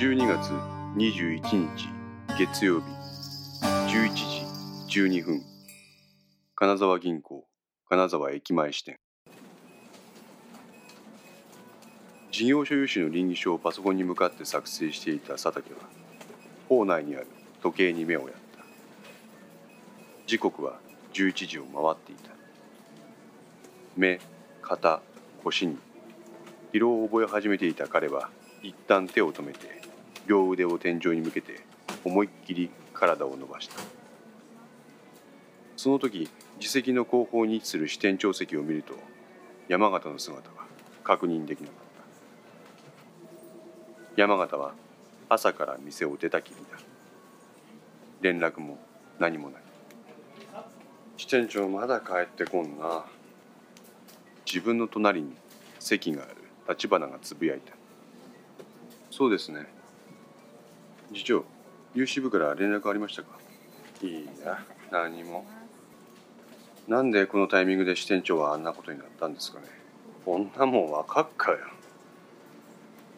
12月21日月曜日11時12分。金沢銀行金沢駅前支店。事業所有者の倫理書をパソコンに向かって作成していた佐竹は校内にある時計に目をやった。時刻は11時を回っていた。目肩腰に疲労を覚え始めていた彼は一旦手を止めて両腕を天井に向けて思いっきり体を伸ばした。その時自席の後方に位置する支店長席を見ると山形の姿は確認できなかった。山形は朝から店を出たきりだ。連絡も何もない。支店長まだ帰ってこんな。自分の隣に席がある。立花がつぶやいた。そうですね。次長有志部から連絡ありましたか？いいや何も。なんでこのタイミングで支店長はあんなことになったんですかね？こんなもんわかっかよ。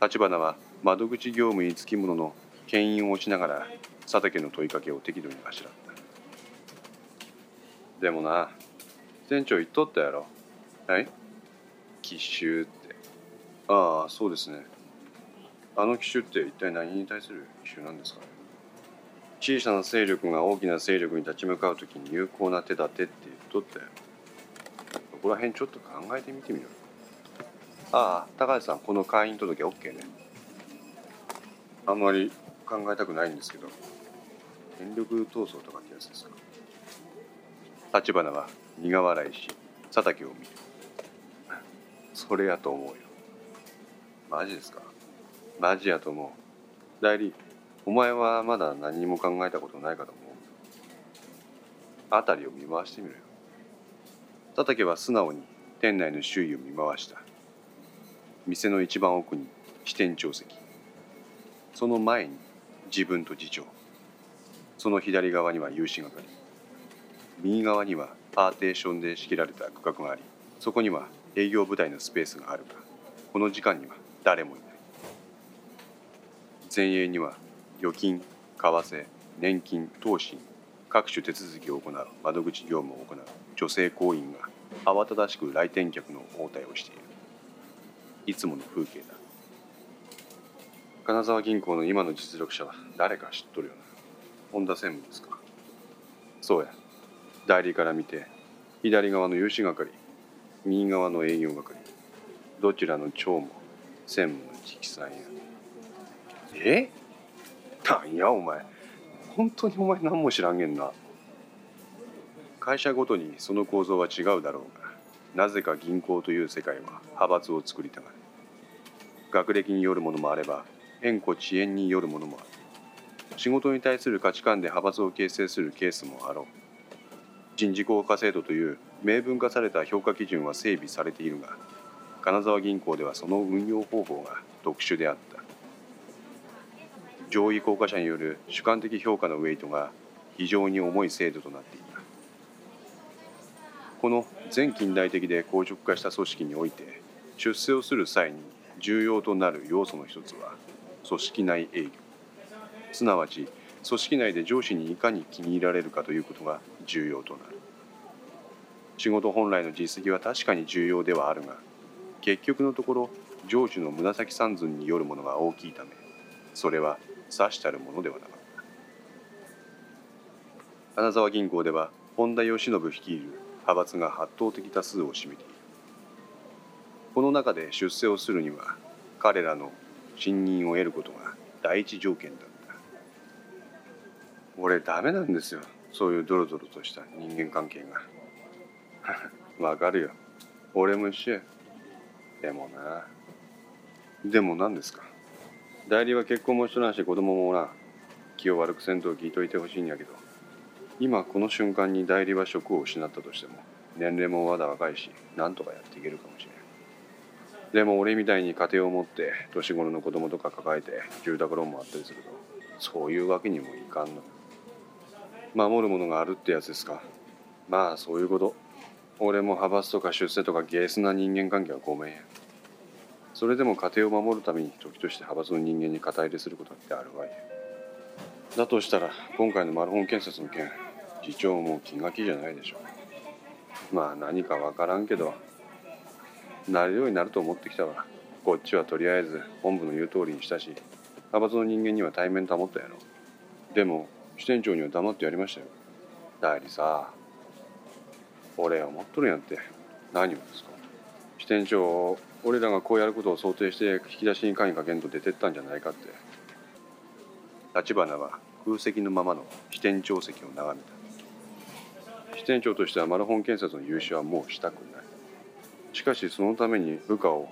立花は窓口業務につきものの牽引をしながら佐竹の問いかけを適度にあしらった。でもな店長言っとったやろ。はい？奇襲って。ああそうですねあの奇襲って一体何に対する奇襲なんですかね？小さな勢力が大きな勢力に立ち向かう時に有効な手立てって言っとったよそこら辺ちょっと考えてみてみろああ高橋さんこの会員届 OK ね。あんまり考えたくないんですけど権力闘争とかってやつですか？立花は苦笑いし佐竹を見る。それやと思うよ。マジですか？マジやと思う。代理お前はまだ何も考えたことないかと思う。辺りを見回してみろよ。佐竹は素直に店内の周囲を見回した。店の一番奥に支店長席。その前に自分と次長。その左側には有志係。右側にはパーテーションで仕切られた区画がありそこには営業部隊のスペースがあるがこの時間には誰もいない。前衛には預金為替年金投資各種手続きを行う窓口業務を行う女性行員が慌ただしく来店客の応対をしている。いつもの風景だ。金沢銀行の今の実力者は誰か知っとるよな。本田専務ですか。そうや。代理から見て左側の融資係右側の営業係どちらの長も専務の直参や。え？なんやお前。本当にお前何も知らんげんな。会社ごとにその構造は違うだろうがなぜか銀行という世界は派閥を作りたがる。学歴によるものもあれば縁故遅延によるものもある。仕事に対する価値観で派閥を形成するケースもあろう。人事効果制度という明文化された評価基準は整備されているが金沢銀行ではその運用方法が特殊であった。上位効果者による主観的評価のウェイトが非常に重い制度となっていた。この全近代的で硬直化した組織において出世をする際に重要となる要素の一つは組織内営業。すなわち組織内で上司にいかに気に入られるかということが重要となる。仕事本来の実績は確かに重要ではあるが結局のところ上司の紫三寸によるものが大きいためそれはさしたるものではなかった。金沢銀行では本田義信率いる派閥が圧倒的多数を占めている。この中で出世をするには彼らの信任を得ることが第一条件だった。俺ダメなんですよ。そういうドロドロとした人間関係が。わかるよ。俺も一緒や。でもな。でも何ですか？代理は結婚もしとらんし子供もおらん。気を悪くせんと聞いといてほしいんやけど。今この瞬間に代理は職を失ったとしても年齢もまだ若いしなんとかやっていけるかもしれん。でも俺みたいに家庭を持って年頃の子供とか抱えて住宅ローンもあったりするとそういうわけにもいかんの。守るものがあるってやつですか。まあそういうこと。俺も派閥とか出世とかゲースな人間関係はごめんや。それでも家庭を守るために時として派閥の人間に肩入れすることだってあるわい。だとしたら今回のマルホン建設の件次長も気が気じゃないでしょう。まあ何か分からんけどなるようになると思ってきたわ。こっちはとりあえず本部の言う通りにしたし派閥の人間には対面保ったやろ。でも支店長には黙ってやりましたよ。代理さ俺思っとるんやって。何をですか？支店長俺らがこうやることを想定して引き出しに鍵かけんと出てったんじゃないかって。立花は空席のままの支店長席を眺めた。支店長としてはマルホン建設の融資はもうしたくない。しかしそのために部下を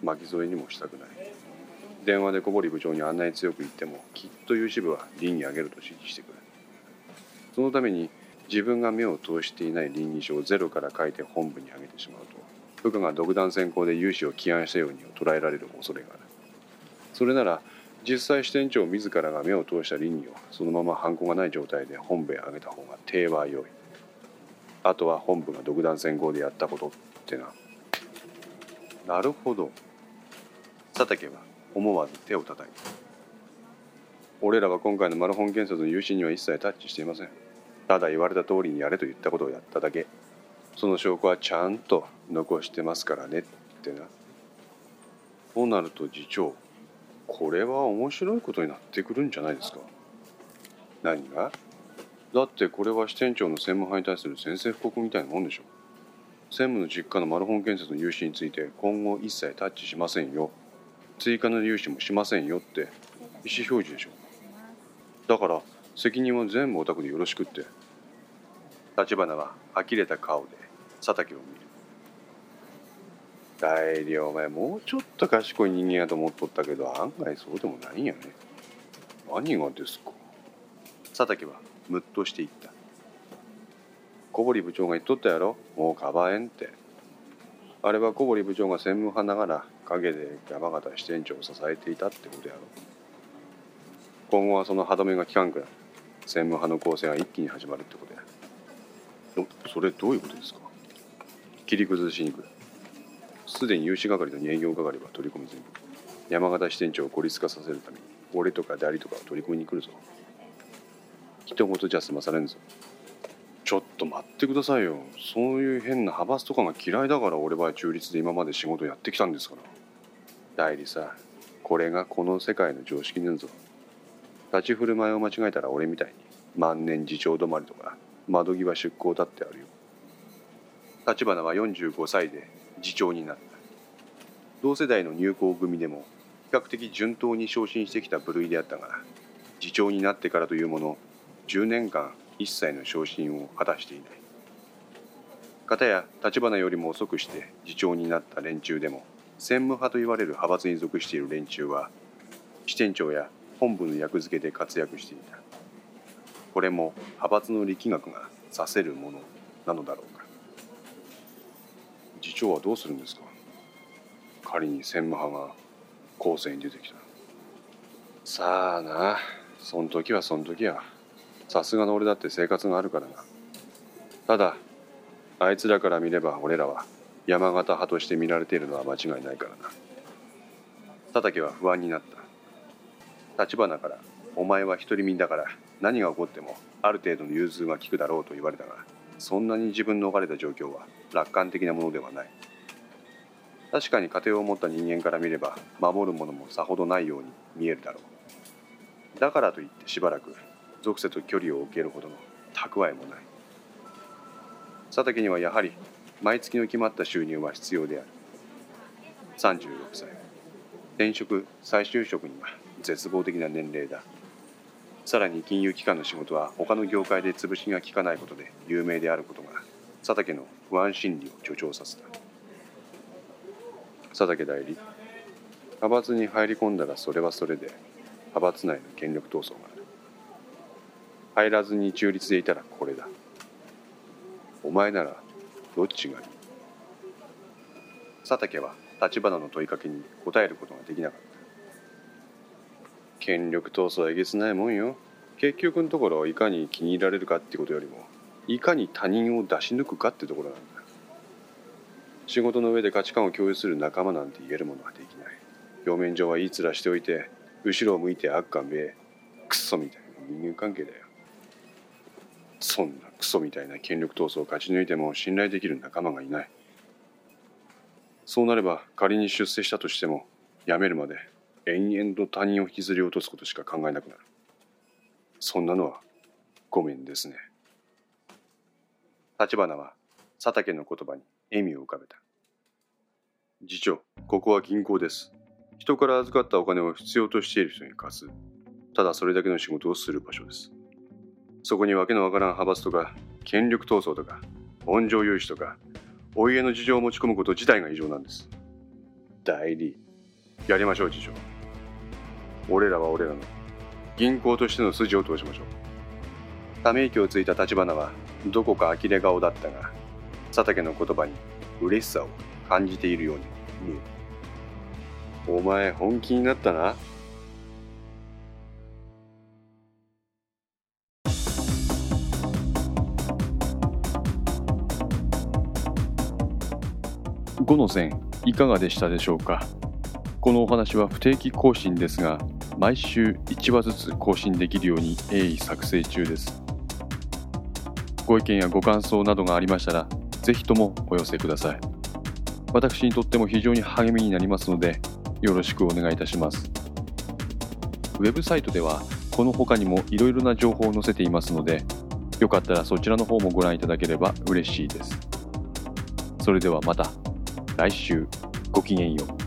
巻き添えにもしたくない。電話で小堀部長にあんなに強く言ってもきっと有志部は倫にあげると指示してくる。そのために自分が目を通していない倫理書をゼロから書いて本部に上げてしまうと。部下が独断専行で融資を起案したように捉えられる恐れがある。それなら実際支店長自らが目を通した倫理をそのまま犯行がない状態で本部へ上げた方が手は良い。あとは本部が独断専行でやったことってな。なるほど。佐竹は思わず手を叩いた。俺らは今回のマルホン建設の融資には一切タッチしていません。ただ言われた通りにやれと言ったことをやっただけ。その証拠はちゃんと残してますからねってな。そうなると次長これは面白いことになってくるんじゃないですか。何が？だってこれは支店長の専務派に対する宣戦布告みたいなもんでしょ。専務の実家のマルホン建設の融資について今後一切タッチしませんよ。追加の融資もしませんよって意思表示でしょ。だから責任は全部お宅でよろしくって。立花は呆れた顔で。佐竹を見る。代理お前もうちょっと賢い人間やと思っとったけど案外そうでもないんやね。何がですか？佐竹はムッとしていった。小堀部長が言っとったやろ？もうかばえんって。あれは小堀部長が専務派ながら陰で山形支店長を支えていたってことやろ。今後はその歯止めが効かんくらい専務派の構成が一気に始まるってことや。それどういうことですか？切り崩しに来るすでに融資係と営業係は取り込み済み。山形支店長を孤立化させるために俺とか代理とかを取り込みに来るぞ。人事じゃ済まされんぞ。ちょっと待ってくださいよ。そういう変な派閥とかが嫌いだから俺は中立で今まで仕事やってきたんですから。代理さこれがこの世界の常識ねんぞ。立ち振る舞いを間違えたら俺みたいに万年次長止まりとか窓際出向だってあるよ。立花は45歳で次長になった。同世代の入校組でも比較的順当に昇進してきた部類であったが次長になってからというもの10年間一切の昇進を果たしていない。片や立花よりも遅くして次長になった連中でも専務派と言われる派閥に属している連中は支店長や本部の役付けで活躍していた。これも派閥の力学がさせるものなのだろう。次長はどうするんですか？仮に専務派が後世に出てきたさあな。そん時はそん時や。さすがの俺だって生活があるからな。ただあいつらから見れば俺らは山形派として見られているのは間違いないからな。佐竹は不安になった。立花から「お前は独り身だから何が起こってもある程度の融通が利くだろうと言われたがそんなに自分の置かれた状況は楽観的なものではない。確かに家庭を持った人間から見れば守るものもさほどないように見えるだろう。だからといってしばらく属性と距離を置けるほどの蓄えもない。佐竹にはやはり毎月の決まった収入は必要である。36歳。転職再就職には絶望的な年齢だ。さらに金融機関の仕事は他の業界で潰しが効かないことで有名であることが佐竹の不安心理を助長させた。佐竹代理。派閥に入り込んだらそれはそれで派閥内の権力闘争がある。入らずに中立でいたらこれだ。お前ならどっちがいい？佐竹は立花の問いかけに答えることができなかった。権力闘争はえげつないもんよ。結局のところいかに気に入られるかってことよりもいかに他人を出し抜くかってところなんだ。仕事の上で価値観を共有する仲間なんて言えるものはできない。表面上はいい面しておいて後ろを向いて悪感べえ。クソみたいな人間関係だよ。そんなクソみたいな権力闘争を勝ち抜いても信頼できる仲間がいない。そうなれば仮に出世したとしても辞めるまで延々と他人を引きずり落とすことしか考えなくなる。そんなのはごめんですね。立花は佐竹の言葉に笑みを浮かべた。次長ここは銀行です。人から預かったお金を必要としている人に貸す。ただそれだけの仕事をする場所です。そこにわけのわからん派閥とか権力闘争とか温情融資とかお家の事情を持ち込むこと自体が異常なんです。代理やりましょう次長。俺らは俺らの。銀行としての筋を通しましょう。ため息をついた立花はどこか呆れ顔だったが佐竹の言葉に嬉しさを感じているように見える。お前本気になったな。5の線いかがでしたでしょうか？このお話は不定期更新ですが毎週1話ずつ更新できるように鋭意作成中です。ご意見やご感想などがありましたらぜひともお寄せください。私にとっても非常に励みになりますのでよろしくお願いいたします。ウェブサイトではこの他にもいろいろな情報を載せていますのでよかったらそちらの方もご覧いただければ嬉しいです。それではまた。来週。ごきげんよう。